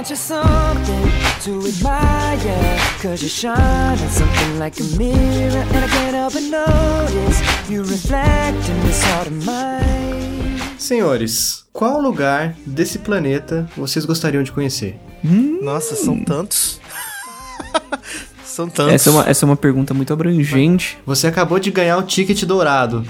want you something to admire. Cause you shine at something like a mirror. And I can't help but notice you reflect in this heart of mine. Senhores, qual lugar desse planeta vocês gostariam de conhecer? Nossa, são tantos. são tantos. Essa é, uma, essa é uma pergunta muito abrangente. Você acabou de ganhar o ticket dourado.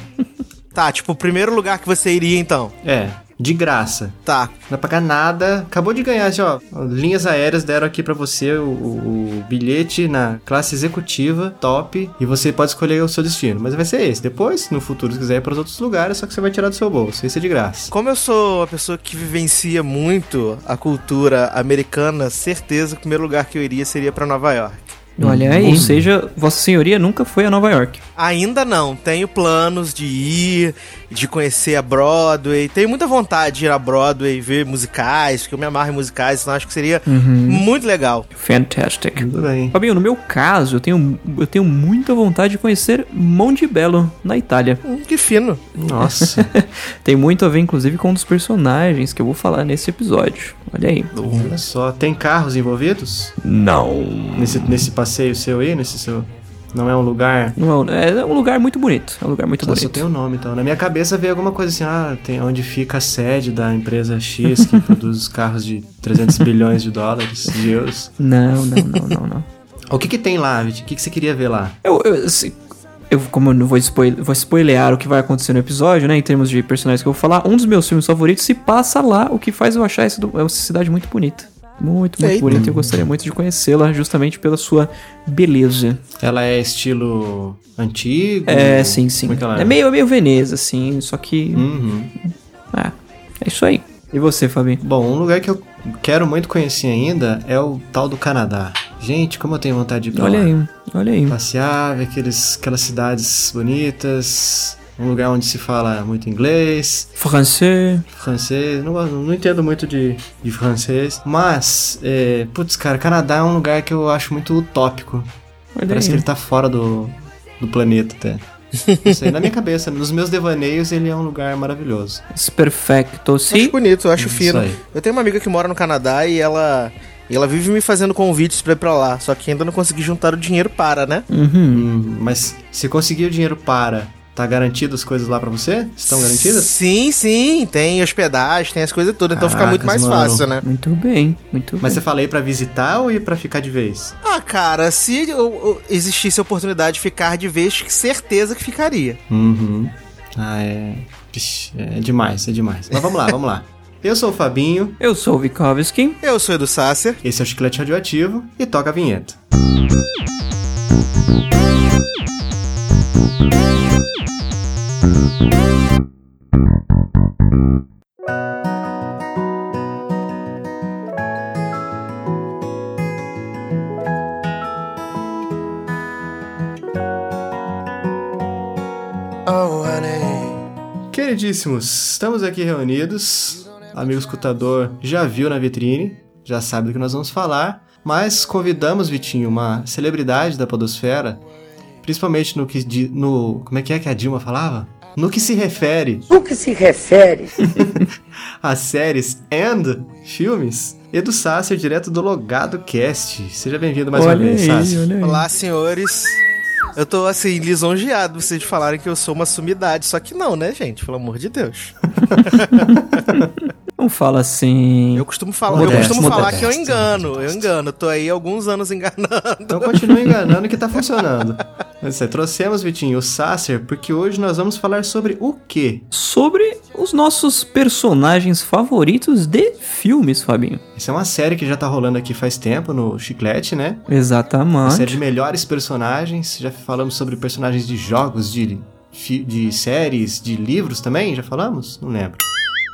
Tá, tipo, o primeiro lugar que você iria então. É, de graça. Tá. Não vai pagar nada. Acabou de ganhar, assim, ó. Linhas aéreas deram aqui pra você o, o- o bilhete na classe executiva, top. E você pode escolher o seu destino. Mas vai ser esse. Depois, no futuro, se quiser ir para os outros lugares, só que você vai tirar do seu bolso. Esse é de graça. Como eu sou uma pessoa que vivencia muito a cultura americana, certeza que o primeiro lugar que eu iria seria pra Nova York. Olha aí. Ou seja, Vossa Senhoria nunca foi a Nova York. Ainda não, tenho planos de ir, de conhecer a Broadway. Tenho muita vontade de ir a Broadway, ver musicais, porque eu me amarro em musicais, então acho que seria muito legal. Fantastic. Tudo bem. Fabinho, no meu caso, eu tenho, eu tenho muita vontade de conhecer Monte Bello, na Itália. Hum, que fino. Nossa. Tem muito a ver, inclusive, com um dos personagens que eu vou falar nesse episódio. Olha aí. Olha só. Tem carros envolvidos? Não. Nesse, nesse passeio seu aí? Nesse seu... Não é um lugar... Não é, é um lugar muito bonito. É um lugar muito Só, só bonito. tem o nome, então. Na minha cabeça veio alguma coisa assim, ah, tem onde fica a sede da empresa X que produz os carros de 300 bilhões de dólares, de euros. Não, não, não, não, não. O que que tem lá, Vit? O que que você queria ver lá? Eu, eu, se- eu- como eu não vou, spoil, vou spoilear o que vai acontecer no episódio, né? Em termos de personagens que eu vou falar, um dos meus filmes favoritos se passa lá, o que faz eu achar essa, essa cidade muito bonita. Muito, muito Eita. bonita. Eu gostaria muito de conhecê-la, justamente pela sua beleza. Ela é estilo antigo? É, sim, sim. Como é que ela é? É meio, é meio Veneza, assim, só que. Uhum. É, é isso aí. E você, Fabinho? Bom, um lugar que eu quero muito conhecer ainda é o tal do Canadá. Gente, como eu tenho vontade de ir pra Olha lá. aí, olha aí. Passear, ver aqueles, aquelas cidades bonitas, um lugar onde se fala muito inglês, Francês. francês, não, não entendo muito de, de francês, mas, é, putz, cara, Canadá é um lugar que eu acho muito utópico. Olha Parece que aí. ele tá fora do, do planeta até. Não sei, na minha cabeça, nos meus devaneios, ele é um lugar maravilhoso. Perfecto, Acho sim. bonito, eu acho Isso fino. aí. Eu tenho uma amiga que mora no Canadá e ela. E ela vive me fazendo convites pra ir pra lá. Só que ainda não consegui juntar o dinheiro para, né? Uhum. Hum, mas se conseguir o dinheiro para, tá garantido as coisas lá pra você? Estão garantidas? Sim, sim. Tem hospedagem, tem as coisas todas. Então fica muito mais mano. fácil, né? Muito bem, muito Mas você bem. aí pra visitar ou ir pra ficar de vez? Ah, cara, se eu- eu- existisse a oportunidade de ficar de vez, certeza que ficaria. Uhum. Ah, é. Ixi, é demais, é demais. Mas vamos lá, vamos lá. Eu sou o Fabinho, Eu sou o Vikovski. Eu sou Edu Sácer. esse é o Chiclete Radioativo e toca a vinheta. Honey. Queridíssimos, estamos aqui reunidos. Amigo escutador já viu na vitrine, já sabe do que nós vamos falar. Mas convidamos, Vitinho, uma celebridade da Podosfera, principalmente no que. no Como é que é que a Dilma falava? No que se refere No que se refere a séries and filmes. Edu Sácer, direto do Logado Cast. Seja bem-vindo mais uma olha vez, aí, Sácer. olha aí. Olá, senhores. Eu tô, assim, lisonjeado vocês falarem que eu sou uma sumidade. Só que não, né, gente? Pelo amor de Deus. Não fala assim. Eu costumo falar, eu Modesto, costumo falar modesto, que eu engano. Eu engano. Tô aí alguns anos enganando. Então continue enganando que tá funcionando. Mas, é, trouxemos, Vitinho, o Sácer, porque hoje nós vamos falar sobre o quê? Sobre os nossos personagens favoritos de filmes, Fabinho. Essa é uma série que já tá rolando aqui faz tempo no Chiclete, né? Uma Exatamente. série de melhores personagens. Já falamos sobre personagens de jogos, de, de séries, de livros também? Já falamos? Não lembro.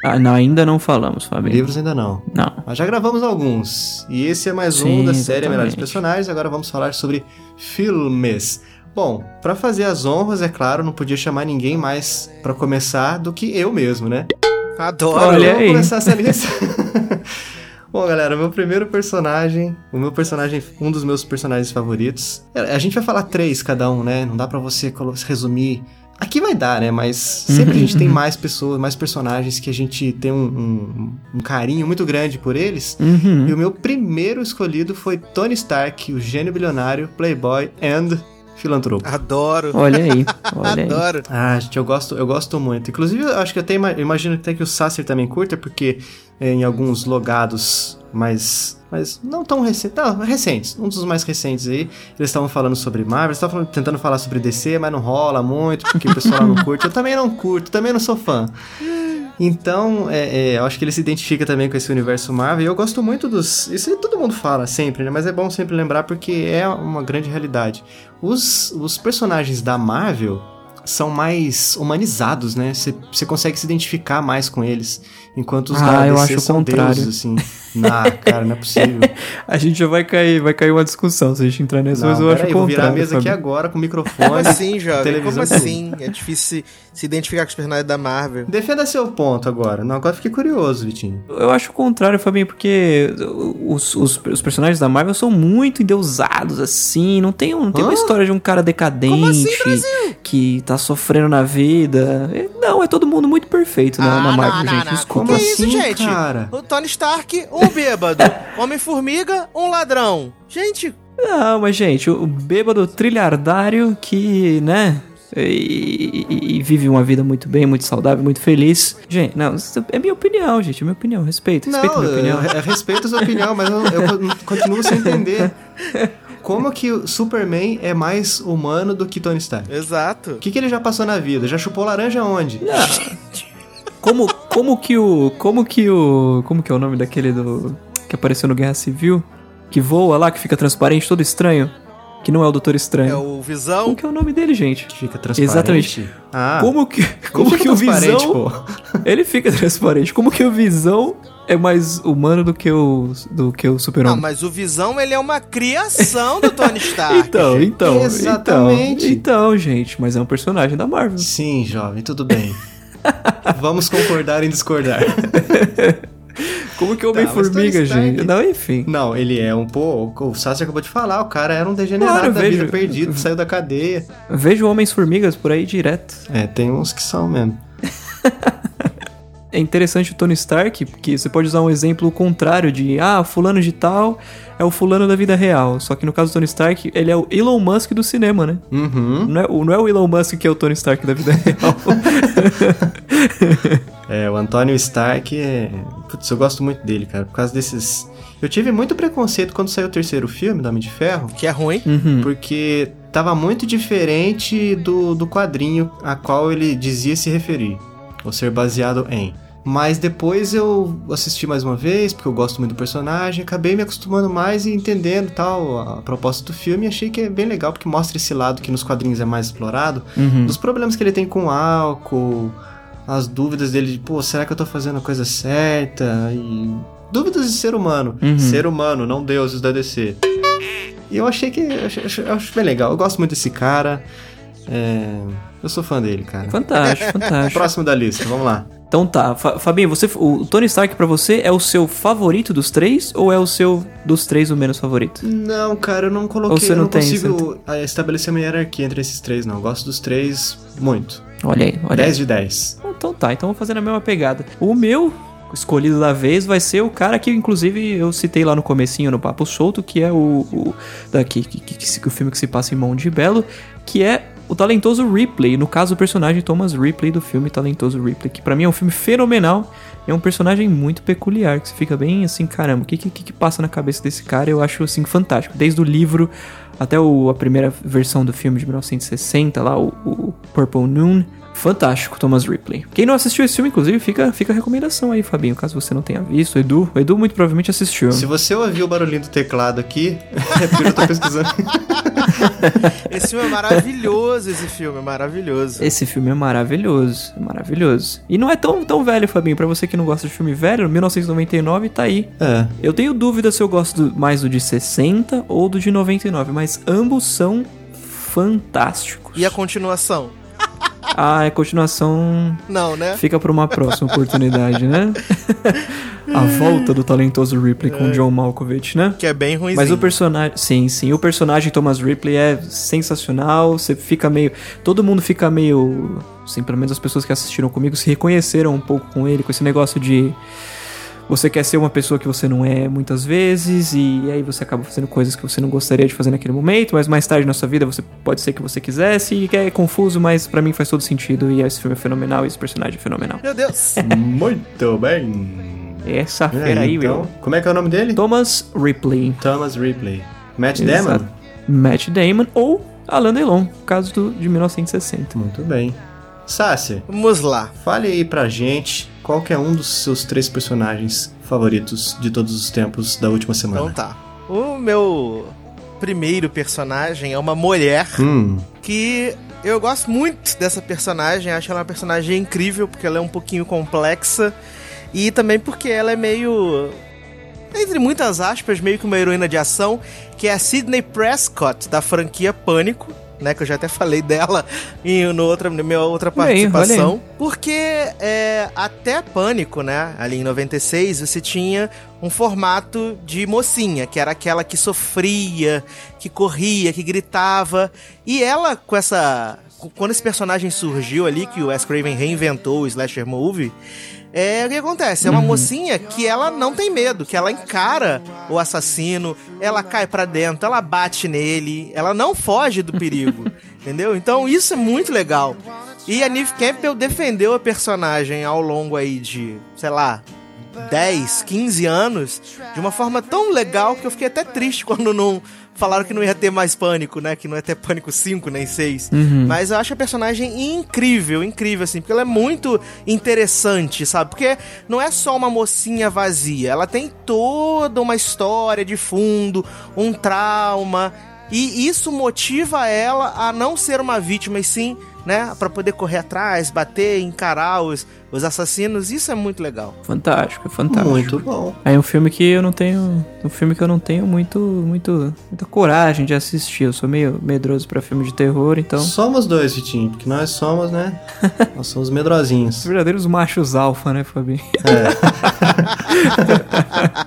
Ah, não, ainda não falamos, Fabinho. Livros ainda não. Não. Mas já gravamos alguns. E esse é mais um Sim, da série. Melhores Personagens. Agora vamos falar sobre filmes. Bom, pra fazer as honras, é claro, não podia chamar ninguém mais pra começar do que eu mesmo, né? Adoro. Olha Vamos aí. começar essa lista. Bom, galera, o meu primeiro personagem, o meu personagem, um dos meus personagens favoritos. é, A gente vai falar três cada um, né? Não dá pra você resumir Aqui vai dar, né? Mas sempre a gente tem mais pessoas, mais personagens que a gente tem um, um- um carinho muito grande por eles. Uhum. E o meu primeiro escolhido foi Tony Stark, o gênio bilionário, playboy and filantropo. Adoro. Olha aí, olha aí. Adoro. Ah, gente, eu gosto, eu gosto muito. Inclusive, eu acho que até imagino até que o Sasser também curta, porque é, em alguns logados mais. Mas não tão recentes. Não, recentes. Um dos mais recentes aí. Eles estavam falando sobre Marvel, eles estavam tentando falar sobre DC, mas não rola muito, porque o pessoal não curte. Eu também não curto, também não sou fã. Então, é, é, eu acho que ele se identifica também com esse universo Marvel. E eu gosto muito dos. Isso todo mundo fala sempre, né? Mas é bom sempre lembrar porque é uma grande realidade. Os, os personagens da Marvel são mais humanizados, né? Você consegue se identificar mais com eles. Enquanto os Ah, da eu acho o são contrário. deuses, assim. Não, cara, não é possível. A gente já vai cair, vai cair uma discussão se a gente entrar nessa, mas eu acho peraí, o vou virar a mesa aqui agora com o Como microfone. assim, jovem? televisão, Como assim? É difícil se, se identificar com os personagens da Marvel. Defenda seu ponto agora. Não, agora fiquei curioso, Vitinho. Eu acho o contrário, Fabinho, porque os, os, os personagens da Marvel são muito endeusados, assim. Não tem, um- não tem uma história de um cara decadente que tá sofrendo na vida. Não, é todo mundo muito perfeito na, na Ah, Marvel, não, gente. não, não. Como Que isso, assim, gente? cara? O Tony Stark, um bêbado. Homem-Formiga, um ladrão. Gente, Não, mas, gente, o bêbado trilhardário que, né. E, e- e vive uma vida muito bem, muito saudável, muito feliz. Gente, não, isso é minha opinião, gente. É minha opinião. Respeito, respeito Não, minha opinião. eu, eu respeito a sua opinião, mas eu, eu con- continuo sem entender. Como que o Superman é mais humano do que Tony Stark? exato. O que, que ele já passou na vida? Já chupou laranja onde? Como, como que o. Como que o. Como que é o nome daquele do. Que apareceu no Guerra Civil? Que voa lá, que fica transparente, todo estranho. Que não é o Doutor Estranho. É o Visão. Como que é o nome dele, gente? Que fica transparente? Exatamente. Ah, como que, não como que o transparente, Visão. pô. Ele fica transparente. Como que o Visão é mais humano do que o. do que o Não, Super-Homem? mas o Visão, ele é uma criação do Tony Stark. Então, então, Exatamente. então, então, gente, mas é um personagem da Marvel. Sim, jovem, tudo bem. Vamos concordar em discordar. Como que Tá, Homem-Formiga, Stark- gente? Não, enfim. Não, ele é um pô. O Sassi acabou de falar, o cara era um degenerado Claro, da vejo- vida, perdido, saiu da cadeia. Vejo Homens-Formigas por aí direto. É, tem uns que são mesmo. É interessante o Tony Stark, porque você pode usar um exemplo contrário de ah, fulano de tal é o fulano da vida real. Só que no caso do Tony Stark, ele é o Elon Musk do cinema, né? Uhum. Não é, o- não é o Elon Musk que é o Tony Stark da vida real. É, o Antônio Stark é. Putz, eu gosto muito dele, cara, por causa desses. Eu tive muito preconceito quando saiu o terceiro filme do Homem de Ferro, Que é ruim. Uhum. porque tava muito diferente do, do quadrinho a qual ele dizia se referir, ou ser baseado em. Mas depois eu assisti mais uma vez, porque eu gosto muito do personagem, acabei me acostumando mais e entendendo tal a proposta do filme e achei que é bem legal, porque mostra esse lado que nos quadrinhos é mais explorado, Uhum. dos problemas que ele tem com álcool, as dúvidas dele de, pô, será que eu tô fazendo a coisa certa? E dúvidas de ser humano. Uhum. Ser humano, não deuses da DC. E eu achei que. Eu acho, eu bem legal. Eu gosto muito desse cara. É, eu sou fã dele, cara. Fantástico, fantástico. Próximo da lista, vamos lá. Então tá, Fa- Fabinho, você, o Tony Stark pra você é o seu favorito dos três ou é o seu dos três o menos favorito? Não, cara, eu não coloquei. Ou você eu não tem, consigo ah, estabelecer uma hierarquia entre esses três, não. Eu gosto dos três muito. Olha aí, olha aí. 10 de 10. Então tá, então vou fazer na mesma pegada. O meu escolhido da vez vai ser o cara que, inclusive, eu citei lá no comecinho, no Papo Solto, que é o... o daqui, que, que, que, que o filme que se passa em Monte Belo, que é o talentoso Ripley. No caso, o personagem Thomas Ripley do filme Talentoso Ripley, que pra mim é um filme fenomenal. É um personagem muito peculiar, que você fica bem assim, caramba, o que, que, que passa na cabeça desse cara? Eu acho, assim, fantástico. Desde o livro até o- a primeira versão do filme de 1960, lá, o, o Purple Noon. Fantástico, Thomas Ripley. Quem não assistiu esse filme, inclusive, fica, fica a recomendação aí, Fabinho, caso você não tenha visto. O Edu, o Edu muito provavelmente assistiu. Se você ouvir o barulhinho do teclado aqui, é porque eu tô pesquisando. Esse filme é maravilhoso, esse filme é maravilhoso. Esse filme é maravilhoso, é maravilhoso. E não é tão, tão velho, Fabinho, pra você que não gosta de filme velho, 1999 tá aí. É. Eu tenho dúvida se eu gosto do- mais do de 60 ou do de 99, mas ambos são fantásticos. E a continuação? Ah, a continuação Não, né? fica pra uma próxima oportunidade, né? A volta do talentoso Ripley com John Malkovich, né? Que é bem ruimzinho. Mas o personagem. Sim, sim. O personagem Thomas Ripley é sensacional. Você fica meio. Todo mundo fica meio. Sim, pelo menos as pessoas que assistiram comigo se reconheceram um pouco com ele, com esse negócio de. Você quer ser uma pessoa que você não é muitas vezes, e aí você acaba fazendo coisas que você não gostaria de fazer naquele momento, mas mais tarde na sua vida você pode ser que você quisesse, e é confuso, mas pra mim faz todo sentido, e esse filme é fenomenal, e esse personagem é fenomenal. Meu Deus. Muito bem. Essa fera aí, então, meu. como é que é o nome dele? Thomas Ripley. Thomas Ripley. Matt Exato. Damon? Matt Damon ou Alain Delon, caso do, de 1960. Muito bem. Sácia, Vamos lá. fale aí pra gente qual é um dos seus três personagens favoritos de todos os tempos da última Então semana. tá. O meu primeiro personagem é uma mulher Hum, que eu gosto muito dessa personagem. Acho ela uma personagem incrível porque ela é um pouquinho complexa e também porque ela é meio entre muitas aspas, meio que uma heroína de ação, que é a Sidney Prescott da franquia Pânico. Né, que eu já até falei dela em no outra, minha outra participação. aí. Porque é, até Pânico, né? Ali em 96, você tinha um formato de mocinha, que era aquela que sofria, que corria, que gritava. E ela, com essa. Quando esse personagem surgiu ali, que o Wes Craven reinventou o slasher movie, é o que acontece? É uma mocinha que ela não tem medo, que ela encara o assassino, ela cai pra dentro, ela bate nele, ela não foge do perigo, entendeu? Então isso é muito legal. E a Neve Campbell defendeu a personagem ao longo aí de, sei lá, 10, 15 anos, de uma forma tão legal que eu fiquei até triste quando não falaram que não ia ter mais pânico, né? Que não ia ter pânico 5 nem 6. Mas eu acho a personagem incrível, incrível, assim, porque ela é muito interessante, sabe? Porque não é só uma mocinha vazia, ela tem toda uma história de fundo, um trauma. E isso motiva ela a não ser uma vítima, e sim, né, Pra poder correr atrás, bater, encarar os, os assassinos. Isso é muito legal. Fantástico, é fantástico. muito bom. É um filme que eu não tenho. Um filme que eu não tenho muito, muito, muita coragem de assistir. Eu sou meio medroso pra filme de terror, então. Somos dois, Vitinho, porque nós somos, né? nós somos medrosinhos. Os verdadeiros machos alfa, né, Fabi? É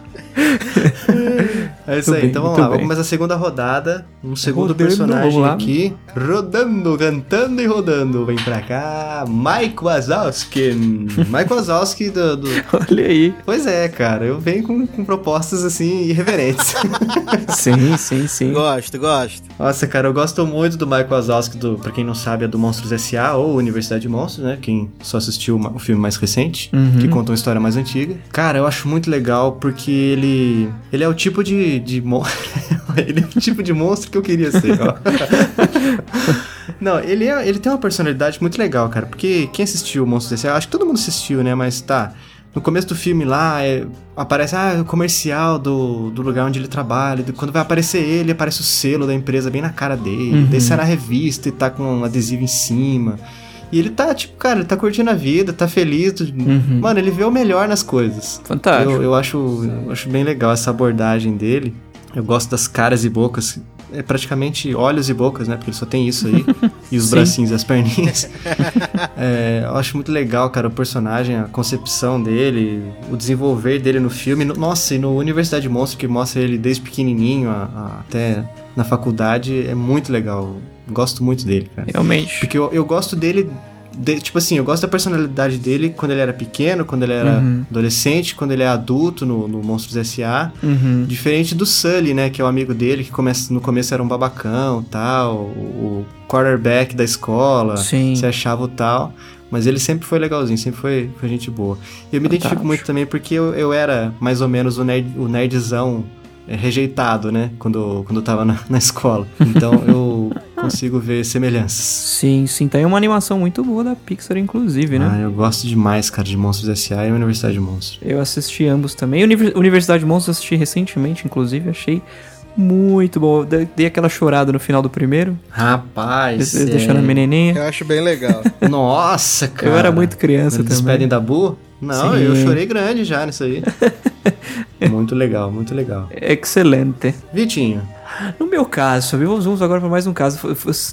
isso Muito aí, bem, então vamos lá, vamos bem. começar a segunda rodada. Um segundo Rodando, personagem vamos lá. aqui. Rodando, cantando e rodando. Vem pra cá, Mike Wazowski. Mike Wazowski do, do- Olha aí. Pois é, cara, eu venho com, com propostas assim irreverentes. Sim, sim, sim. Gosto, gosto. Nossa, cara, eu gosto muito do Mike Wazowski, do, pra quem não sabe, é do Monstros S.A. ou Universidade de Monstros, né? Quem só assistiu uma- o filme mais recente, que conta uma história mais antiga. Cara, eu acho muito legal porque ele. Ele é o tipo de. De mon... ele é o tipo de monstro que eu queria ser, ó. Não, ele, é, ele tem uma personalidade muito legal, cara. Porque quem assistiu Monstros S.A., acho que todo mundo assistiu, né? Mas tá. No começo do filme lá, é, aparece ah, o comercial do, do lugar onde ele trabalha. Quando vai aparecer ele, aparece o selo da empresa bem na cara dele. Daí sai na revista e tá com um adesivo em cima. E ele tá, tipo, cara, ele tá curtindo a vida, tá feliz. Mano, ele vê o melhor nas coisas. Fantástico. Eu, eu acho, eu acho bem legal essa abordagem dele. Eu gosto das caras e bocas. É praticamente olhos e bocas, né? Porque ele só tem isso aí. e os Sim. bracinhos e as perninhas. É, eu acho muito legal, cara, o personagem, a concepção dele, o desenvolver dele no filme. No- Nossa, e no Universidade Monstro, que mostra ele desde pequenininho a- a- até na faculdade, é muito legal. Gosto muito dele, cara. Realmente. Porque eu, eu gosto dele. de- tipo assim, eu gosto da personalidade dele quando ele era pequeno, quando ele era adolescente, quando ele é adulto no, no Monstros S.A. Uhum. Diferente do Sully, né? Que é o amigo dele, que começa, no começo era um babacão tal, o, o quarterback da escola, Sim. se achava o tal. Mas ele sempre foi legalzinho, sempre foi, foi gente boa. E eu me identifico Fantástico. muito também porque eu, eu era mais ou menos o, nerd, o nerdzão é, rejeitado, né? Quando, quando eu tava na, na escola. Então eu consigo ver semelhanças. Sim, sim. Tem uma animação muito boa da Pixar, inclusive, né? Ah, eu gosto demais, cara, de Monstros S.A. e Universidade de Monstros. Eu assisti ambos também. Univer- Universidade de Monstros eu assisti recentemente, inclusive. Achei muito bom. Dei aquela chorada no final do primeiro. Rapaz, des- Deixando a menininha. Eu acho bem legal. Nossa, cara. Eu era muito criança Eles também. despedem da Bu? Não, Sim. eu chorei grande já nisso aí. muito legal, muito legal. Excelente. Vitinho, No meu caso, Fabinho, vamos, vamos agora para mais um caso.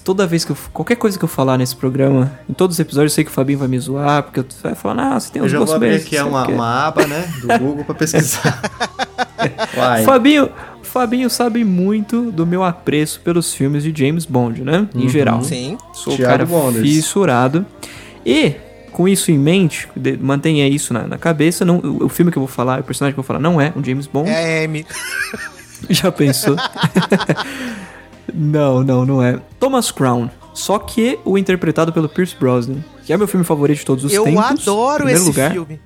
Toda vez que eu. Qualquer coisa que eu falar nesse programa, em todos os episódios, eu sei que o Fabinho vai me zoar, porque eu vai falar, ah, você tem Eu uns já vou gostos abrir bem, aqui uma, quê." uma aba, né, do Google pra pesquisar. Uai. Fabinho, Fabinho sabe muito do meu apreço pelos filmes de James Bond, né? Em geral. Sim. Sou o Thiago cara Bonders. fissurado. E, com isso em mente, de- mantenha isso na, na cabeça, não, o, o filme que eu vou falar, o personagem que eu vou falar não é um James Bond. É Amy. Já pensou? não, não, não é. Thomas Crown. Só que o interpretado pelo Pierce Brosnan, que é meu filme favorito de todos os Eu tempos. em adoro esse lugar. filme.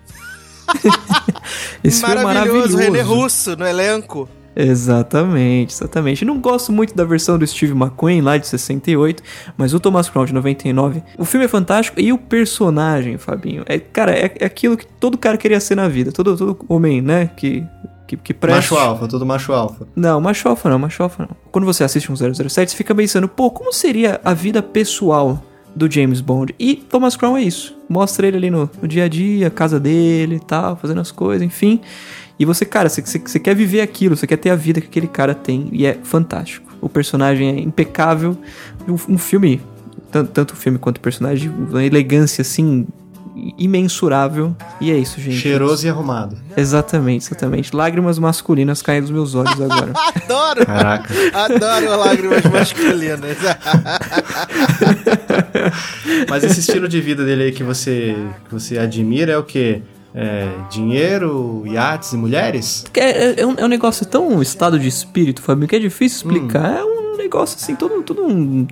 Esse filme é maravilhoso, maravilhoso. René Russo no elenco. Exatamente, exatamente. Não gosto muito da versão do Steve McQueen lá de 68, mas o Thomas Crown de 99. O filme é fantástico e o personagem, Fabinho, é, cara, é, é aquilo que todo cara queria ser na vida. Todo, todo homem, né, que, que, que presta. Macho alfa, tudo macho alfa. Não, macho alfa não, macho alfa não. Quando você assiste um 007, você fica pensando, pô, como seria a vida pessoal do James Bond? E Thomas Crown é isso. Mostra ele ali no, no dia a dia, a casa dele e tal, fazendo as coisas, enfim. E você, cara, você, você, você quer viver aquilo, você quer ter a vida que aquele cara tem. E é fantástico. O personagem é impecável. Um, um filme, tanto, tanto o filme quanto o personagem, uma elegância assim imensurável. E é isso, gente. Cheiroso e arrumado. Exatamente, exatamente. Lágrimas masculinas caem dos meus olhos agora. Adoro! Caraca. Adoro lágrimas masculinas. Mas esse estilo de vida dele aí que você, que você admira é o quê? É, dinheiro, iates e mulheres? É, é- é um, é um negócio tão estado de espírito, Fabinho, que é difícil Hum. explicar. É um negócio assim, todo, todo um.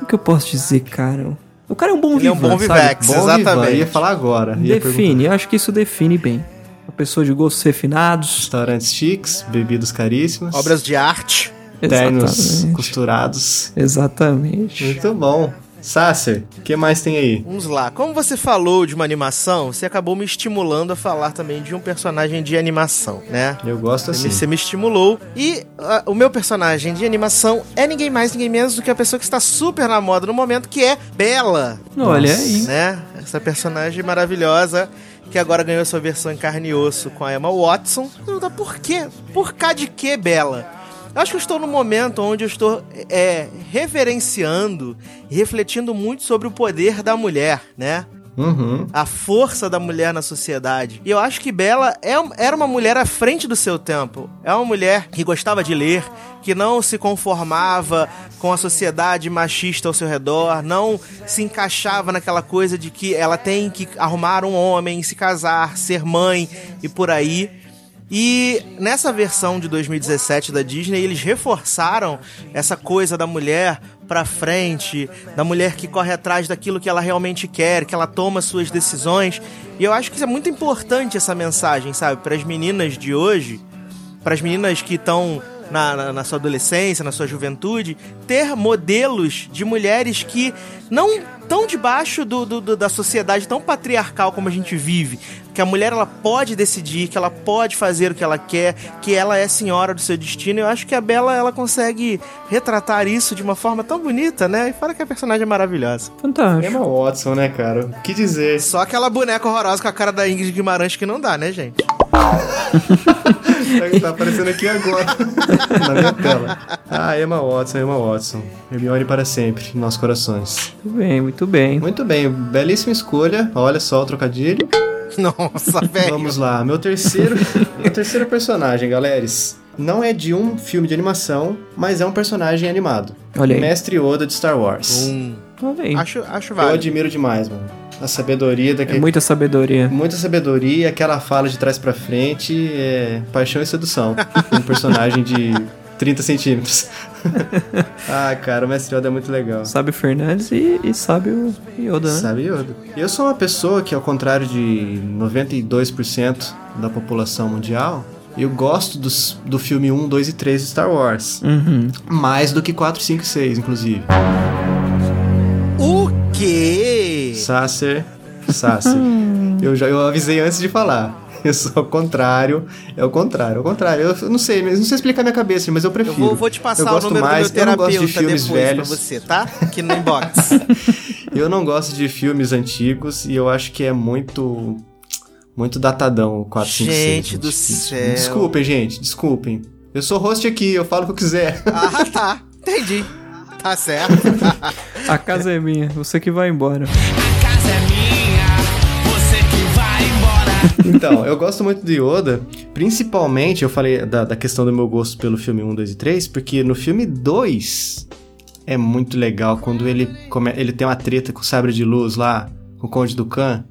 O que eu posso dizer, cara? O cara é um bom Ele é um vivan, bom sabe? vivex. Bom, Exatamente. Ivan, ia falar agora. Ia Define, eu acho que isso define bem. Uma pessoa de gostos refinados. Restaurantes chiques, bebidas caríssimas, Obras de arte. ternos Exatamente. costurados. Exatamente. Muito bom. Sasser, o que mais tem aí? Vamos lá. Como você falou de uma animação, você acabou me estimulando a falar também de um personagem de animação, né? Eu gosto assim. Você me estimulou. E ah, o meu personagem de animação é ninguém mais, ninguém menos do que a pessoa que está super na moda no momento, que é Bela. Olha aí. Né? Essa personagem maravilhosa que agora ganhou sua versão em carne e osso com a Emma Watson. Pergunta, Por quê? Por cá de que, Bela? Eu acho que eu estou num momento onde eu estou é, reverenciando e refletindo muito sobre o poder da mulher, né? Uhum. a força da mulher na sociedade. E eu acho que Bela é, era uma mulher à frente do seu tempo. É uma mulher que gostava de ler, que não se conformava com a sociedade machista ao seu redor, não se encaixava naquela coisa de que ela tem que arrumar um homem, se casar, ser mãe e por aí. E nessa versão de 2017 da Disney, eles reforçaram essa coisa da mulher pra frente, da mulher que corre atrás daquilo que ela realmente quer, que ela toma suas decisões. E eu acho que isso é muito importante essa mensagem, sabe, para as meninas de hoje, para as meninas que estão na, na, na sua adolescência, na sua juventude, ter modelos de mulheres que não tão debaixo do, do- do- da sociedade tão patriarcal como a gente vive. Que a mulher ela pode decidir, que ela pode fazer o que ela quer, que ela é senhora do seu destino. Eu acho que a Bela ela consegue retratar isso de uma forma tão bonita, né? E fora que a personagem é maravilhosa. Fantástico. Emma Watson, né, cara? O que dizer? Só aquela boneca horrorosa com a cara da Ingrid Guimarães que não dá, né, gente? tá aparecendo aqui agora, na minha tela. Ah, Emma Watson, Emma Watson. Hermione para sempre, em nossos corações. Muito bem, muito bem. Muito bem, belíssima escolha. Olha só o trocadilho. Nossa, velho. Vamos lá, meu terceiro, meu terceiro personagem, galeres. Não é de um filme de animação, mas é um personagem animado. Olha aí. Mestre Yoda de Star Wars. Hum, Olha aí. acho, acho Eu válido. admiro demais, mano. A sabedoria É daquele. muita sabedoria. Muita sabedoria, aquela fala de trás pra frente, é paixão e sedução. Um personagem de 30 centímetros. ah, cara, o Mestre Yoda é muito legal. Sabe o Fernandes e, e sabe o Yoda, né? Sabe Yoda. Eu sou uma pessoa que, ao contrário de 92% da população mundial, eu gosto dos, do filme 1, 2 e 3 de Star Wars. Uhum. Mais do que 4, 5 e 6, inclusive. O quê? Sasser, Sasser. eu já eu avisei antes de falar. Eu sou ao contrário, é o contrário, é o contrário. Eu não sei, não sei explicar minha cabeça, mas eu Eu prefiro. vou, vou te Eu passar o gosto número mais, do meu eu não gosto terapeuta de filmes depois velhos. pra você, tá? Aqui no inbox. Eu não gosto de filmes antigos e eu acho que é muito muito datadão o 456. Gente do céu. Desculpem, gente, desculpem. Eu sou host aqui, eu falo o que eu quiser. Ah, tá. Entendi. Tá certo. A casa é minha, você que vai embora. Então, eu gosto muito do Yoda, principalmente, eu falei da, da questão do meu gosto pelo filme 1, 2 e 3, porque no filme 2 é muito legal quando ele, come, ele tem uma treta com o sabre de luz lá, com o Conde do Khan.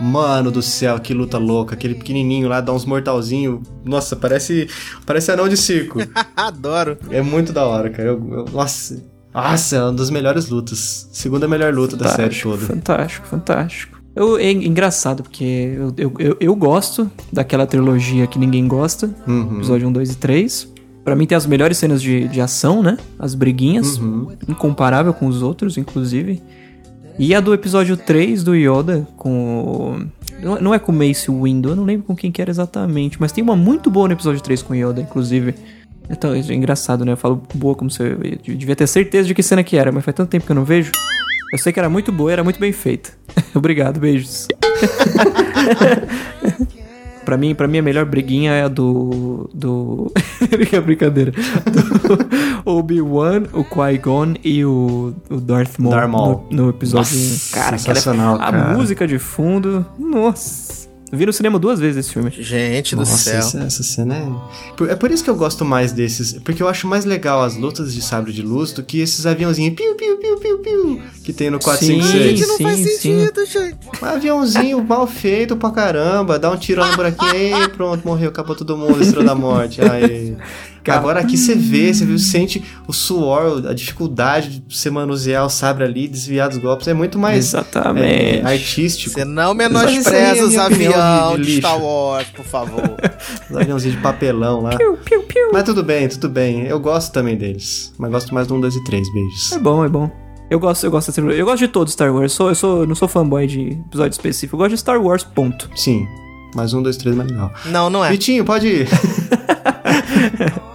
Mano do céu, que luta louca. Aquele pequenininho lá dá uns mortalzinho. Nossa, parece parece anão de circo. Adoro. é muito da hora, cara. Eu- eu- nossa, nossa, é uma das melhores lutas. Segunda melhor luta da série Fantástico, toda. fantástico, fantástico. Eu, é engraçado, porque eu, eu, eu, eu gosto daquela trilogia que ninguém gosta, Uhum. episódio 1, 2 e 3. Pra mim tem as melhores cenas de, de ação, né? As briguinhas, Uhum. incomparável com os outros, inclusive. E a do episódio 3 do Yoda, com o... Não, é com o Mace Windu, eu não lembro com quem que era exatamente, mas tem uma muito boa no episódio 3 com o Yoda, inclusive. Então, é engraçado, né? Eu falo boa como se eu, eu devia ter certeza de que cena que era, mas faz tanto tempo que eu não vejo. Eu sei que era muito boa, era muito bem feita. Obrigado, beijos. pra mim, para mim a melhor briguinha é a do do que é brincadeira. Do Obi-Wan, o Qui-Gon e o, o Darth Maul, Darth Maul. No, no episódio Nossa, 1. Cara, sensacional, a cara. música de fundo, nossa. Eu vi no cinema duas vezes esse filme. Gente do Nossa, céu. essa, essa cena é... Por- É por isso que eu gosto mais desses, porque eu acho mais legal as lutas de sabre de luz do que esses aviãozinhos piu, piu, piu, piu, piu, que tem no Sim. 456. Gente, não faz sim, sentido, gente. Um aviãozinho mal feito pra caramba, dá um tiro no buraquinho, aí pronto, morreu, acabou todo mundo, estrela da morte. Aí. Agora aqui você vê, você viu, sente o suor, a dificuldade de você manusear o sabre ali, desviar dos golpes, é muito mais Exatamente. é, artístico. Você não menospreza é os aviões de- de. Star Wars, por favor. Os aviãozinhos de papelão lá. Piu, piu, piu. Mas tudo bem, tudo bem. Eu gosto também deles. Mas gosto mais do 1, 2 e 3, beijos. É bom, é bom. Eu gosto, eu gosto trilogia. Eu gosto de todos Star Wars. Eu sou, eu sou, não sou fanboy de episódio específico. Eu gosto de Star Wars, ponto. Sim. Mais um, dois, três, mais legal. Não, não é. Vitinho, pode ir.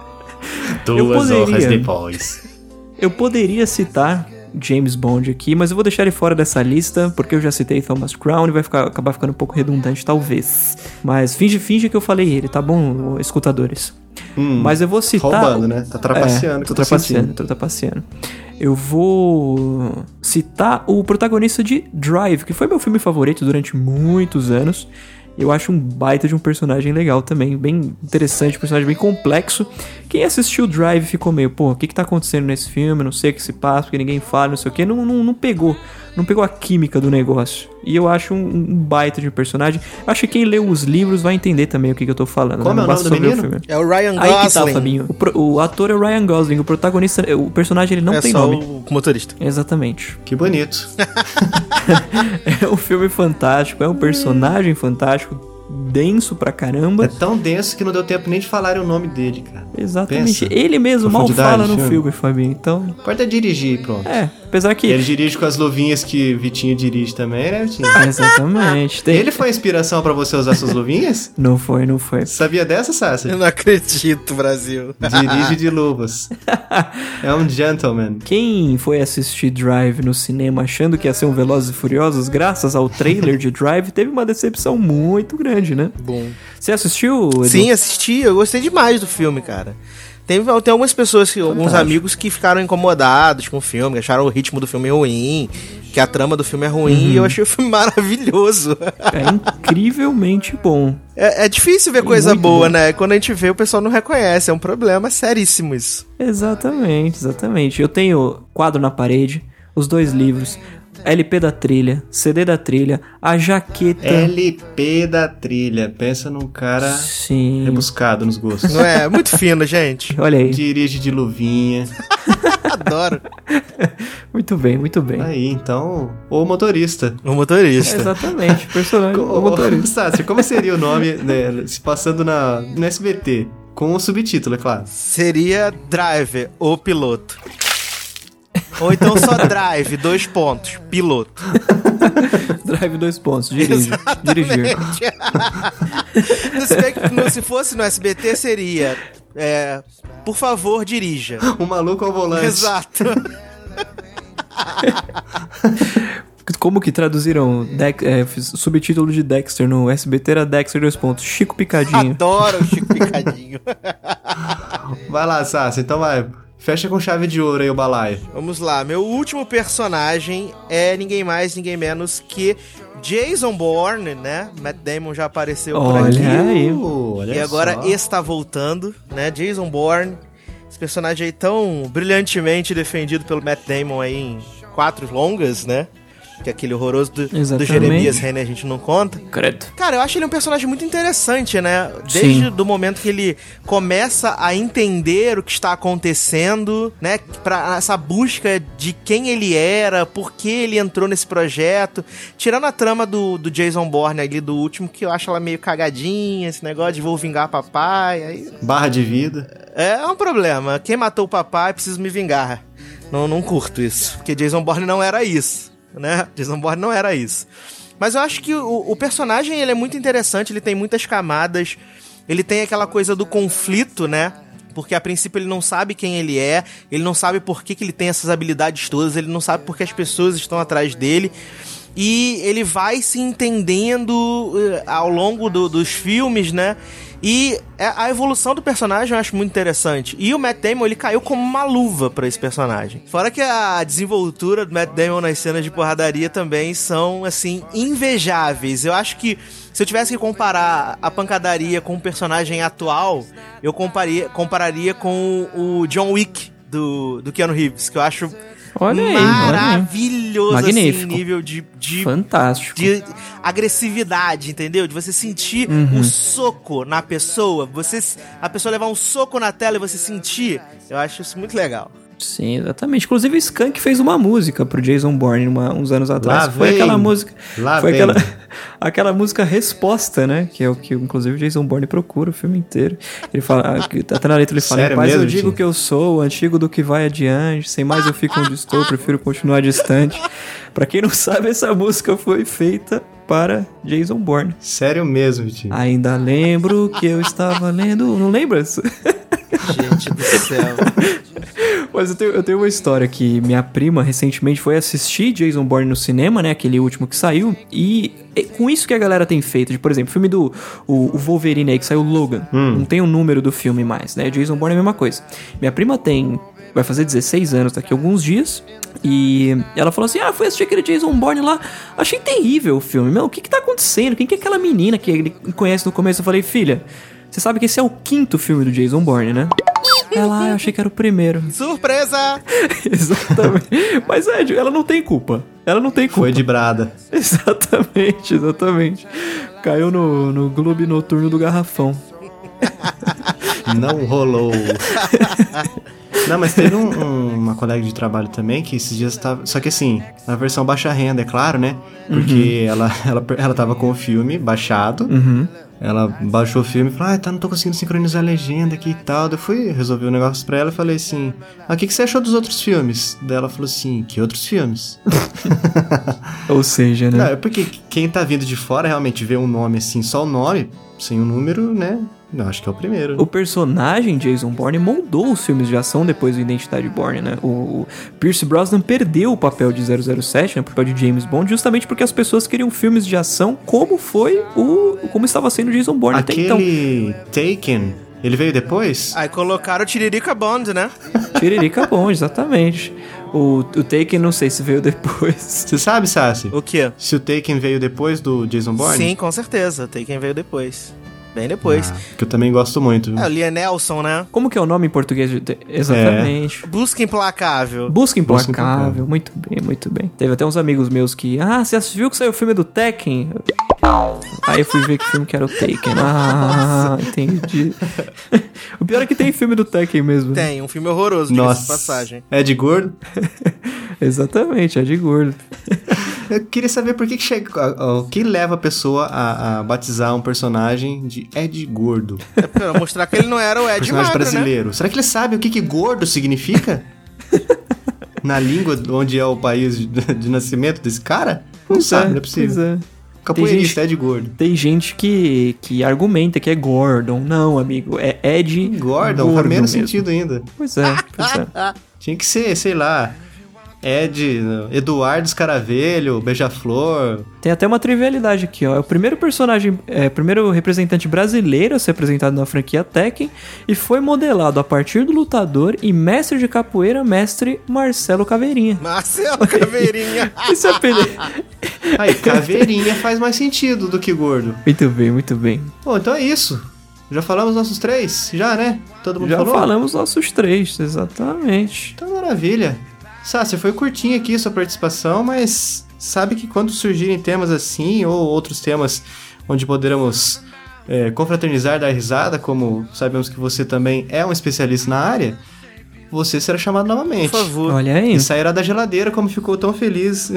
Eu poderia. depois. Eu poderia citar James Bond aqui, mas eu vou deixar ele fora dessa lista, porque eu já citei Thomas Crown e vai ficar, acabar ficando um pouco redundante, talvez. Mas finge, finge que eu falei ele, tá bom, escutadores? Hum, Mas eu vou citar. roubando, né? Tá trapaceando, É, tô trapaceando, tô trapaceando. Eu vou citar o protagonista de Drive, que foi meu filme favorito durante muitos anos. Eu acho um baita de um personagem legal também, bem interessante, um personagem bem complexo. Quem assistiu Drive ficou meio, pô, o que que tá acontecendo nesse filme? Não sei o que se passa, porque ninguém fala, não sei o que. Não, não, não pegou, não pegou a química do negócio. E eu acho um, um baita de um personagem. Acho que quem leu os livros vai entender também o que, que eu tô falando. Como né? é o nome do o menino? filme. É o Ryan Aí que tá, Gosling. Fabinho. O, pro- o ator é o Ryan Gosling, o protagonista, o personagem ele não é tem só nome. o motorista. Exatamente. Que bonito. É um filme fantástico, é um personagem fantástico, denso pra É caramba. tão denso que não deu tempo nem de falar o nome dele, cara. Exatamente. Pensa. Ele mesmo mal fala no filme. filme, Fabinho. Então, é dirigir, pronto. é, apesar que. Ele dirige com as luvinhas que Vitinho dirige também, né, Vitinho? Exatamente. Tem... Ele foi a inspiração pra você usar suas luvinhas? Não foi, não foi. Sabia dessa, Sassi? Eu não acredito, Brasil. Dirige de luvas. É um gentleman. Quem foi assistir Drive no cinema achando que ia ser um Velozes e Furiosos, graças ao trailer de Drive, teve uma decepção muito grande, né? Bom. Você assistiu? Edu? Sim, assisti. Eu gostei demais do filme, cara. Tem, tem algumas pessoas, que, alguns amigos que ficaram incomodados com o filme, acharam o ritmo do filme ruim, que a trama do filme é ruim, e eu achei o filme maravilhoso. É incrivelmente bom. É, é difícil ver coisa Muito boa, bom. né? Quando a gente vê, o pessoal não reconhece. É um problema seríssimo isso. Exatamente, exatamente. Eu tenho quadro na parede, os dois livros, LP da trilha, CD da trilha, a jaqueta. LP da trilha. Pensa num cara Sim. rebuscado nos gostos. Não é? Muito fino, gente. Olha aí. Dirige de luvinha. Adoro. Muito bem, muito bem. Aí, então, o motorista. O motorista. Exatamente, personagem. O motorista. Sassi, como seria o nome né, se passando na, no SBT? Com o subtítulo, é claro. Seria Drive, o piloto. Ou então só Drive, dois pontos, piloto. Drive dois pontos, dirige. Dirigir. se, se fosse no SBT, seria. é, por favor, dirija. O maluco ao volante. Exato. Como que traduziram Dex- é, subtítulo de Dexter no SBT era Dexter dois pontos, Chico Picadinho. Adoro o Chico Picadinho. Vai lá, Sassi, então vai. Fecha com chave de ouro aí o balaio. Vamos lá, meu último personagem é ninguém mais, ninguém menos que Jason Bourne, né? Matt Damon já apareceu por Olha aqui. aí. Uh, olha E agora só. está voltando, né? Jason Bourne, esse personagem aí tão brilhantemente defendido pelo Matt Damon aí em quatro longas, né? Que é aquele horroroso do, do. Jeremias Renner a gente não conta. Credo. Cara, eu acho ele um personagem muito interessante, né? Desde do momento que ele começa a entender o que está acontecendo, né? Pra essa busca de quem ele era, por que ele entrou nesse projeto. Tirando a trama do, do Jason Bourne ali, do último, que eu acho ela meio cagadinha, esse negócio de vou vingar papai. Aí Barra de vida. é um problema. Quem matou o papai precisa me vingar. Não, não curto isso. Porque Jason Bourne não era isso, né? Jason Bourne não era isso. Mas eu acho que o, o personagem ele é muito interessante, ele tem muitas camadas. Ele tem aquela coisa do conflito, né? Porque a princípio ele não sabe quem ele é, ele não sabe por que, que ele tem essas habilidades todas, ele não sabe por que as pessoas estão atrás dele. E ele vai se entendendo eh, ao longo do- dos filmes, né? E é- a evolução do personagem eu acho muito interessante. E o Matt Damon, ele caiu como uma luva pra esse personagem. Fora que a desenvoltura do Matt Damon nas cenas de porradaria também são, assim, invejáveis. Eu acho que se eu tivesse que comparar a pancadaria com o personagem atual, eu comparia, compararia com o John Wick do, do Keanu Reeves, que eu acho Olha aí, olha aí. maravilhoso, assim, Magnífico. em nível de, de Fantástico. de agressividade, entendeu? De você sentir Uhum. o soco na pessoa, você a pessoa levar um soco na tela e você sentir. Eu acho isso muito legal. Sim, exatamente. Inclusive o Skank fez uma música pro Jason Bourne uma- uns anos atrás. Lá foi vem. aquela música. Lá foi vem. aquela, aquela música Resposta, né? Que é o que inclusive o Jason Bourne procura o filme inteiro. Ele fala, ah, que- até na letra ele fala, Sério em paz eu mesmo, digo Tim? que eu sou, antigo do que vai adiante, sem mais eu fico onde estou, prefiro continuar distante. Pra quem não sabe, essa música foi feita para Jason Bourne. Sério mesmo, Vitinho. Ainda lembro que eu estava lendo. Não lembra? isso? Gente do céu. Mas eu tenho, eu tenho uma história que minha prima recentemente foi assistir Jason Bourne no cinema, né? Aquele último que saiu. E é com isso que a galera tem feito. De, por exemplo, o filme do o, o Wolverine aí que saiu Logan. Não tem o número do filme mais, né? Jason Bourne é a mesma coisa. Minha prima tem. Vai fazer 16 anos daqui a alguns dias. E ela falou assim: Ah, fui assistir aquele Jason Bourne lá. Achei terrível o filme. Meu, o que que tá acontecendo? Quem que é aquela menina que ele conhece no começo? Eu falei, filha, você sabe que esse é o quinto filme do Jason Bourne, né? Ela, ah, eu achei que era o primeiro. Surpresa! Exatamente. Mas é, ela não tem culpa. Ela não tem culpa. Foi de brada. Exatamente, exatamente. Caiu no, no Globo Noturno do Garrafão. Não rolou. Não, mas teve um- um- uma colega de trabalho também que esses dias tava. Só que assim, na versão baixa renda, é claro, né? Porque ela, ela, ela tava com o filme baixado. Ela baixou o filme e falou: Ah, tá, não tô conseguindo sincronizar a legenda aqui e tal. Daí eu fui resolver o negócio pra ela e falei assim: Ah, o que, que você achou dos outros filmes? Daí ela falou assim: Que outros filmes? Ou seja, Não, né? é porque quem tá vindo de fora realmente vê um nome assim, só o nome, sem o número, né? Não, acho que é o primeiro. O personagem Jason Bourne moldou os filmes de ação depois do Identidade Bourne, né? O, o Pierce Brosnan perdeu o papel de 007, né? O papel de James Bond, justamente porque as pessoas queriam filmes de ação como foi o... como estava sendo Jason Bourne até então. Aquele Taken, ele veio depois? Aí colocaram o Tiririca Bond, né? Tiririca Bond, exatamente. O, o Taken, não sei se veio depois. Você sabe, Sassi? O quê? Se o Taken veio depois do Jason Bourne? Sim, com certeza. Tem quem veio depois. Bem depois. Ah, que eu também gosto muito. É, o Liam Nelson, né? Como que é o nome em português? Exatamente. Busca Implacável. Busca Busca implacável. Implacável. Muito bem, muito bem. Teve até uns amigos meus que. Ah, você viu que saiu o filme do Tekken? Aí eu fui ver que filme que era o Taken. Ah, entendi. o pior é que tem filme do Tekken mesmo. né? Tem, um filme horroroso, diga-se de Nossa. passagem. É de gordo? Exatamente, é de gordo. Eu queria saber por que que chega, o que leva a pessoa a, a batizar um personagem de Ed Gordo. É pra mostrar que ele não era o Ed personagem Magro, né? brasileiro. Será que ele sabe o que, que gordo significa? Na língua onde é o país de, de nascimento desse cara? Não Pois sabe, é, não é possível. pois é. Capoeirista, Ed Gordo. Tem gente que, que argumenta que é Gordon. Não, amigo, é Ed Gordon, faz Gordo menos mesmo. sentido ainda. Pois é, pois é. Tinha que ser, sei lá, Ed, Eduardo Escaravelho, Beija-Flor. Tem até uma trivialidade aqui, ó. É o primeiro personagem, é o primeiro representante brasileiro a ser apresentado na franquia Tekken e foi modelado a partir do lutador e mestre de capoeira, mestre Marcelo Caveirinha. Marcelo Caveirinha. Esse é apelido. Aí, caveirinha faz mais sentido do que gordo. Muito bem, muito bem. Bom, então é isso. Já falamos nossos três? Já, né? Todo mundo Já falou? falamos nossos três, exatamente. Então, maravilha. Sácia, foi curtinha aqui sua participação, mas sabe que quando surgirem temas assim ou outros temas onde poderemos é, confraternizar, dar risada, como sabemos que você também é um especialista na área, você será chamado novamente. Por favor. Olha aí. E sairá da geladeira como ficou tão feliz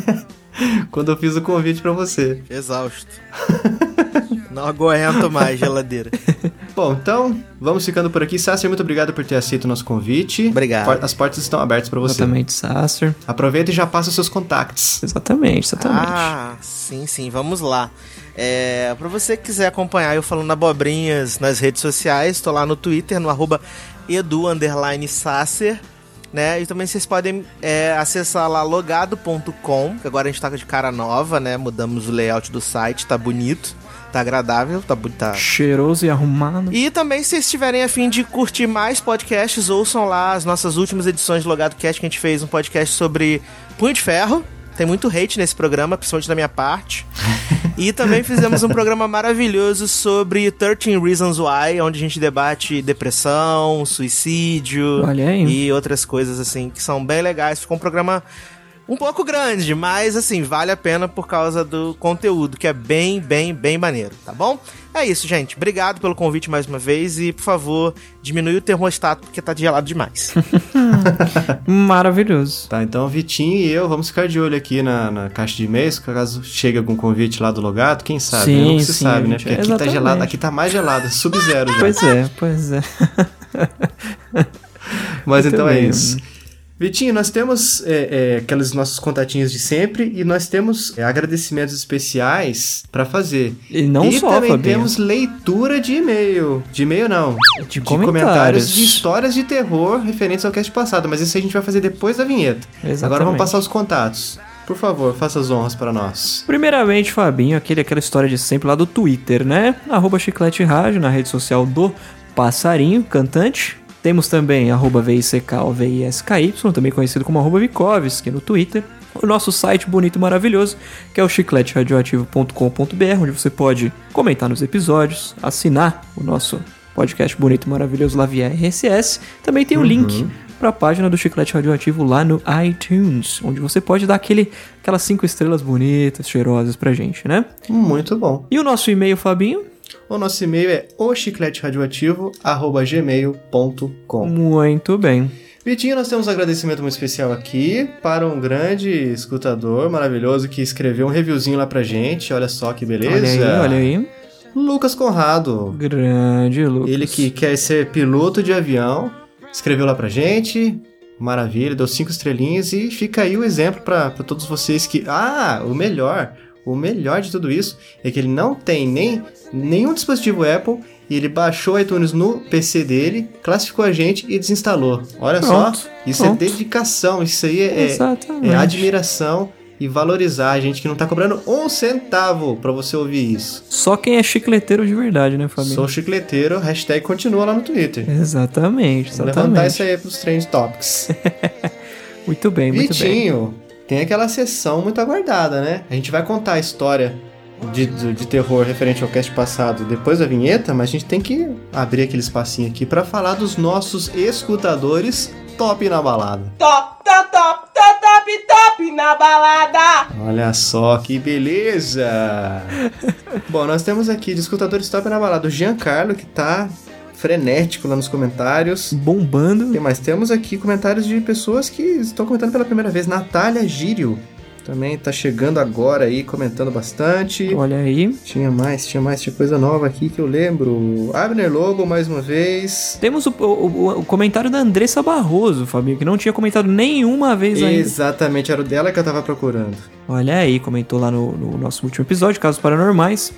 quando eu fiz o convite pra você. Exausto. Não aguento mais geladeira. Bom, então, vamos ficando por aqui. Sácia, muito obrigado por ter aceito o nosso convite. Obrigado. Por- As portas estão abertas pra você. Exatamente, Sasser. Aproveita e já passa os seus contatos. Exatamente, exatamente. Ah, sim, sim, vamos lá. É, pra você que quiser acompanhar eu falando abobrinhas nas redes sociais, tô lá no Twitter, no arroba edu Sasser, né? E também vocês podem é, acessar lá logado.com, que agora a gente tá de cara nova, né? Mudamos o layout do site, tá bonito, tá agradável, tá, bu- tá, Cheiroso e arrumado. e também, se vocês estiverem a fim de curtir mais podcasts, ouçam lá as nossas últimas edições do Logado Cast, que a gente fez um podcast sobre Punho de Ferro. Tem muito hate nesse programa, principalmente da minha parte. e também fizemos um programa maravilhoso sobre 13 Reasons Why, onde a gente debate depressão, suicídio e outras coisas assim que são bem legais. Ficou um programa um pouco grande, mas assim, vale a pena por causa do conteúdo, que é bem, bem, bem maneiro, tá bom? É isso, gente. Obrigado pelo convite mais uma vez e, por favor, diminui o termostato porque tá gelado demais. Maravilhoso. Tá, então o Vitinho e eu vamos ficar de olho aqui na, na caixa de e-mails, caso chegue algum convite lá do Logado, quem sabe? Sim, Nunca se sabe, né? Porque aqui tá gelado, aqui tá mais gelado, sub-zero já. Pois é, pois é. Mas Muito então é bem. isso. Vitinho, nós temos é, é, aqueles nossos contatinhos de sempre e nós temos é, agradecimentos especiais pra fazer. E não e só, também Fabinho. temos leitura de e-mail. De e-mail não. De comentários comentários. de histórias de terror referentes ao cast passado, mas isso a gente vai fazer depois da vinheta. Exatamente. Agora vamos passar os contatos. Por favor, faça as honras para nós. Primeiramente, Fabinho, aquele, aquela história de sempre lá do Twitter, né? Arroba Chiclete Rádio, na rede social do Passarinho, cantante. Temos também arroba também conhecido como arroba Vikovski no Twitter. O nosso site bonito e maravilhoso, que é o chicleteradioativo.com.br, onde você pode comentar nos episódios, assinar o nosso podcast bonito e maravilhoso lá via RSS. Também tem o link para a página do Chiclete Radioativo lá no iTunes, onde você pode dar aquele, aquelas cinco estrelas bonitas, cheirosas pra gente, né? Muito bom. E o nosso e-mail, Fabinho? O nosso e-mail é ochicleteradioativo.gmail.com Muito bem. Vitinho, nós temos um agradecimento muito especial aqui para um grande escutador maravilhoso que escreveu um reviewzinho lá pra gente. Olha só que beleza. Olha aí, olha aí. Lucas Conrado. Grande Lucas. Ele que quer ser piloto de avião, escreveu lá pra gente. Maravilha, deu cinco estrelinhas e fica aí o exemplo pra todos vocês que. Ah, o melhor, o melhor de tudo isso é que ele não tem nem nenhum dispositivo Apple e ele baixou o iTunes no PC dele, classificou a gente e desinstalou. Olha Pronto, só, isso pronto. é dedicação, isso aí é, Exatamente. é admiração e valorizar a gente que não tá cobrando um centavo pra você ouvir isso. Só quem é chicleteiro de verdade, né, Fabinho? Sou chicleteiro, hashtag continua lá no Twitter. Exatamente, Vou levantar exatamente. isso aí pros Trend Topics. Muito bem, muito bem. Vitinho, tem aquela sessão muito aguardada, né? A gente vai contar a história de, de, de terror referente ao cast passado depois da vinheta, mas a gente tem que abrir aquele espacinho aqui pra falar dos nossos escutadores top na balada. Top, top, top, top, top, top na balada. Olha só que beleza! Bom, nós temos aqui de escutadores top na balada o Giancarlo, que tá frenético lá nos comentários. Bombando. Tem mais, temos aqui comentários de pessoas que estão comentando pela primeira vez. Natália Gírio também tá chegando agora aí, comentando bastante. Olha aí. Tinha mais, tinha mais, tinha coisa nova aqui que eu lembro. Abner Lobo, mais uma vez. Temos o, o- o comentário da Andressa Barroso, Fabinho, que não tinha comentado nenhuma vez ainda. Exatamente, era o dela que eu tava procurando. Olha aí, comentou lá no, no nosso último episódio, Casos Paranormais.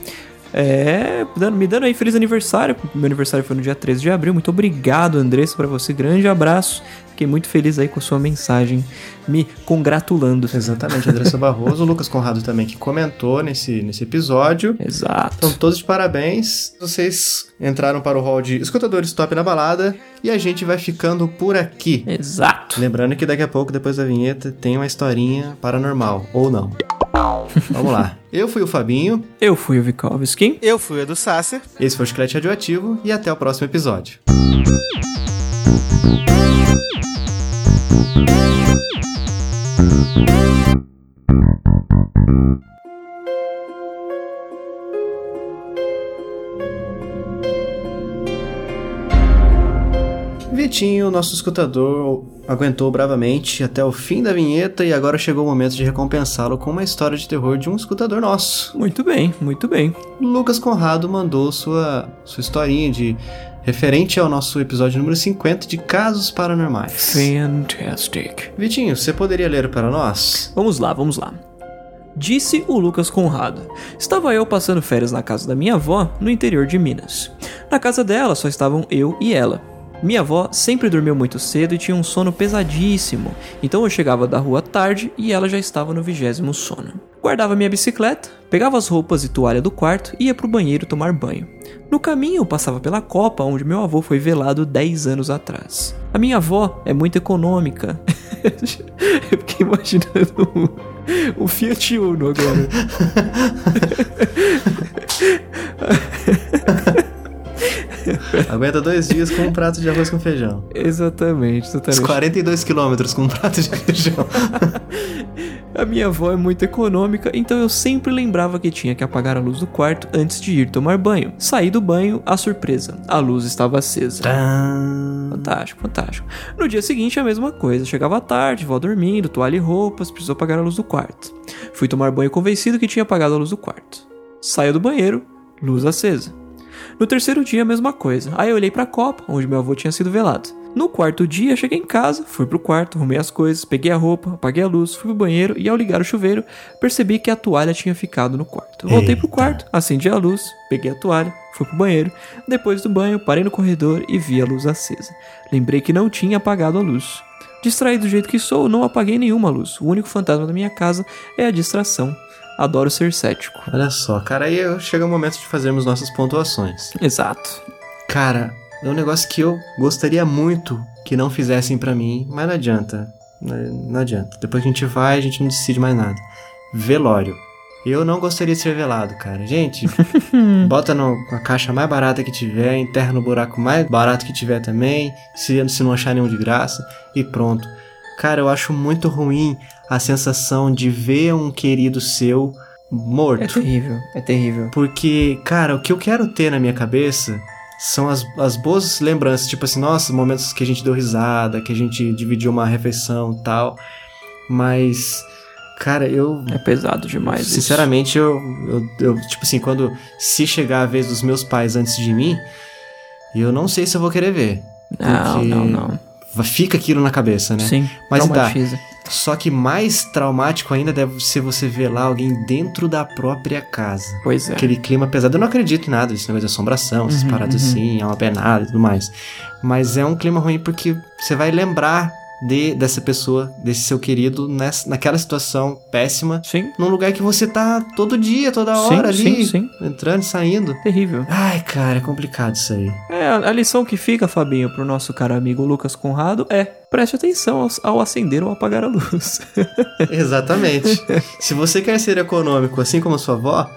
É, me dando aí feliz aniversário. Meu aniversário foi no dia 13 de abril. Muito obrigado, Andressa, pra você. Grande abraço. Fiquei muito feliz aí com a sua mensagem, me congratulando. Exatamente, Andressa Barroso, o Lucas Conrado também que comentou nesse, nesse episódio. Exato. Então, todos de parabéns. Vocês entraram para o hall de escutadores top na balada e a gente vai ficando por aqui. Exato. Lembrando que daqui a pouco, depois da vinheta, tem uma historinha paranormal, ou não. Vamos lá. Eu fui o Fabinho, Eu fui o Vikovski. Eu fui a do Sácer. esse foi o Chiclete Radioativo e até o próximo episódio. Vitinho, nosso escutador, aguentou bravamente até o fim da vinheta e agora chegou o momento de recompensá-lo com uma história de terror de um escutador nosso. Muito bem, muito bem. Lucas Conrado mandou sua, sua historinha de referente ao nosso episódio número 50 de casos paranormais. Fantastic. Vitinho, você poderia ler para nós? Vamos lá, vamos lá. Disse o Lucas Conrado. Estava eu passando férias na casa da minha avó, no interior de Minas. Na casa dela só estavam eu e ela. Minha avó sempre dormiu muito cedo e tinha um sono pesadíssimo, então eu chegava da rua tarde e ela já estava no vigésimo sono. Guardava minha bicicleta, pegava as roupas e toalha do quarto e ia pro banheiro tomar banho. No caminho, passava pela copa onde meu avô foi velado 10 anos atrás. A minha avó é muito econômica. eu fiquei imaginando um, um Fiat Uno agora. Aguenta dois dias com um prato de arroz com feijão. exatamente, Os exatamente. 42 quilômetros com um prato de feijão. A minha avó é muito econômica, então eu sempre lembrava que tinha que apagar a luz do quarto antes de ir tomar banho. Saí do banho, a surpresa, a luz estava acesa. Fantástico, fantástico. No dia seguinte, a mesma coisa. Chegava tarde, vó dormindo, toalha e roupas, precisou apagar a luz do quarto. Fui tomar banho convencido que tinha apagado a luz do quarto. Saio do banheiro, luz acesa. No terceiro dia, a mesma coisa. Aí eu olhei pra copa, onde meu avô tinha sido velado. No quarto dia, cheguei em casa, fui pro quarto, arrumei as coisas, peguei a roupa, apaguei a luz, fui pro banheiro e ao ligar o chuveiro, percebi que a toalha tinha ficado no quarto. Voltei pro quarto, acendi a luz, peguei a toalha, fui pro banheiro. Depois do banho, parei no corredor e vi a luz acesa. Lembrei que não tinha apagado a luz. Distraído do jeito que sou, não apaguei nenhuma luz. O único fantasma da minha casa é a distração. Adoro ser cético. Olha só, cara, aí chega o momento de fazermos nossas pontuações. Exato. Cara, é um negócio que eu gostaria muito que não fizessem pra mim, mas não adianta. Não não adianta. Depois que a gente vai, a gente não decide mais nada. Velório. Eu não gostaria de ser velado, cara. Gente, bota no- na caixa mais barata que tiver, enterra no buraco mais barato que tiver também, se, se não achar nenhum de graça, e pronto. Cara, eu acho muito ruim a sensação de ver um querido seu É morto. terrível, é terrível. Porque, cara, o que eu quero ter na minha cabeça são as, as boas lembranças. Tipo assim, nossa, momentos que a gente deu risada, que a gente dividiu uma refeição e tal. Mas, cara, eu. É pesado demais. isso. Sinceramente, eu, eu, eu, Tipo assim, quando. Se chegar a vez dos meus pais antes de mim, eu não sei se eu vou querer ver. Não, não, não. Fica aquilo na cabeça, né? Sim, Mas dá. traumatiza. Só que mais traumático ainda deve ser você ver lá alguém dentro da própria casa. Pois é. Aquele clima pesado. Eu não acredito em nada desse negócio de assombração, essas Uhum, paradas uhum. assim, alma penada e tudo mais. Mas é um clima ruim porque você vai lembrar de, dessa pessoa, desse seu querido, nessa, naquela situação péssima, Sim, num lugar que você tá todo dia, toda Sim, hora ali, sim, sim. entrando e saindo. terrível. Ai, cara, é complicado isso aí. É, a lição que fica, Fabinho, pro nosso caro amigo Lucas Conrado é preste atenção ao, ao acender ou apagar a luz. Exatamente. Se você quer ser econômico assim como a sua avó,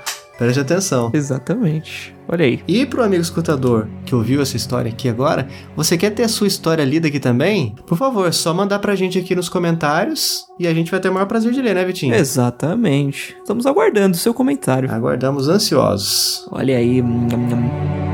preste atenção. Exatamente. Olha aí. E pro amigo escutador que ouviu essa história aqui agora, você quer ter a sua história lida aqui também? Por favor, é só mandar pra gente aqui nos comentários e a gente vai ter o maior prazer de ler, né, Vitinho? Exatamente. Estamos aguardando o seu comentário. Aguardamos ansiosos. Olha aí. hum, hum.